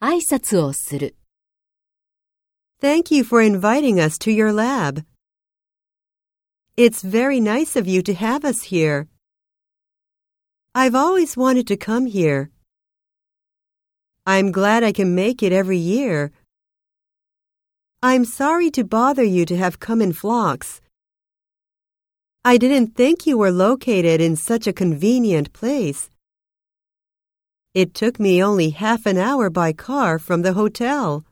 挨拶をする。 Thank you for inviting us to your lab. It's very nice of you to have us here. I've always wanted to come here. I'm glad I can make it every year. I'm sorry to bother you to have come in flocks. I didn't think you were located in such a convenient place. It took me only half an hour by car from the hotel.